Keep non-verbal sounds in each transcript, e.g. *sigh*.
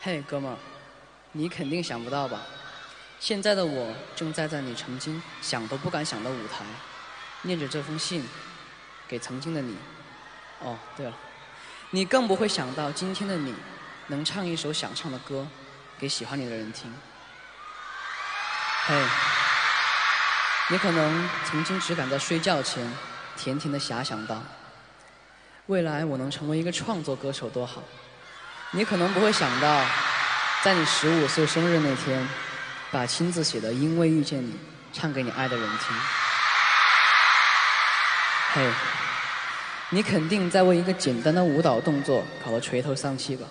嘿，哥们儿，你肯定想不到吧？现在的我正站在你曾经想都不敢想的舞台，念着这封信给曾经的你。哦，对了，你更不会想到今天的你能唱一首想唱的歌给喜欢你的人听。嘿，你可能曾经只敢在睡觉前甜甜的遐想到，未来我能成为一个创作歌手多好。你可能不会想到，在你十五岁生日那天，把亲自写的《因为遇见你》唱给你爱的人听。嘿，你肯定在为一个简单的舞蹈动作搞得垂头丧气吧？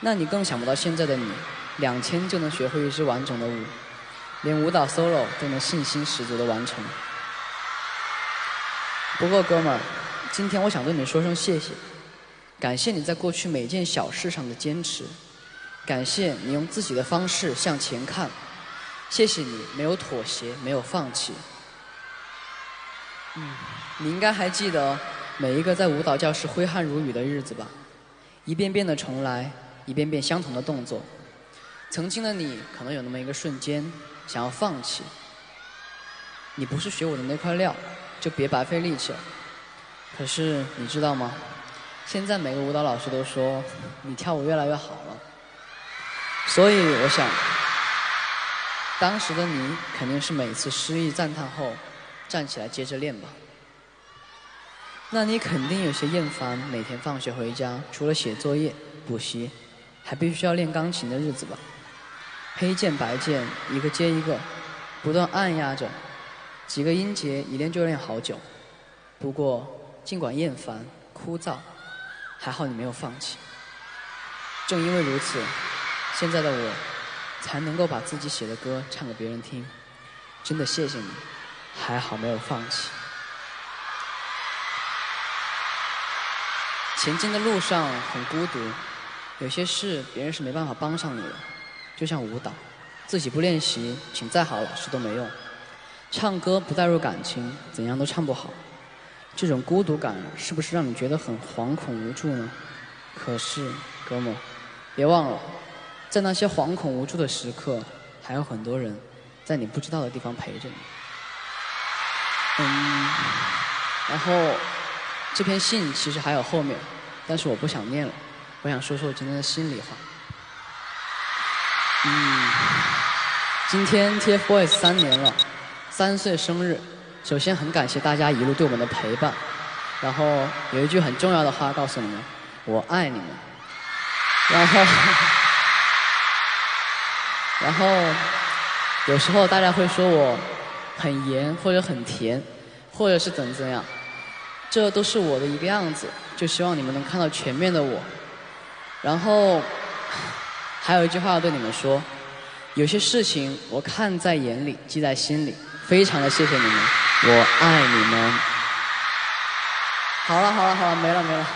那你更想不到现在的你，两天就能学会一支完整的舞，连舞蹈 solo 都能信心十足的完成。不过哥们儿，今天我想对你说声谢谢。感谢你在过去每件小事上的坚持，感谢你用自己的方式向前看，谢谢你没有妥协，没有放弃。嗯，你应该还记得每一个在舞蹈教室挥汗如雨的日子吧？一遍遍的重来，一遍遍相同的动作。曾经的你可能有那么一个瞬间想要放弃，你不是学我的那块料，就别白费力气了。可是你知道吗？现在每个舞蹈老师都说你跳舞越来越好了，所以我想，当时的你肯定是每次失意赞叹后站起来接着练吧。那你肯定有些厌烦每天放学回家除了写作业、补习，还必须要练钢琴的日子吧？黑键白键一个接一个，不断按压着，几个音节一练就练好久。不过尽管厌烦枯燥。还好你没有放弃，正因为如此，现在的我才能够把自己写的歌唱给别人听。真的谢谢你，还好没有放弃。前进的路上很孤独，有些事别人是没办法帮上你的，就像舞蹈，自己不练习，请再好的老师都没用。唱歌不带入感情，怎样都唱不好。这种孤独感是不是让你觉得很惶恐无助呢？可是，哥们，别忘了，在那些惶恐无助的时刻，还有很多人在你不知道的地方陪着你。嗯，然后这篇信其实还有后面，但是我不想念了，我想说说我今天的心里话。嗯，今天 TFBOYS 三年了，三岁生日。首先，很感谢大家一路对我们的陪伴。然后有一句很重要的话告诉你们：我爱你们。然后，*laughs* 然后有时候大家会说我很严，或者很甜，或者是怎怎样，这都是我的一个样子。就希望你们能看到全面的我。然后 *sighs* 还有一句话要对你们说：有些事情我看在眼里，记在心里。非常的谢谢你们。我爱你们。好了好了好了，没了没了。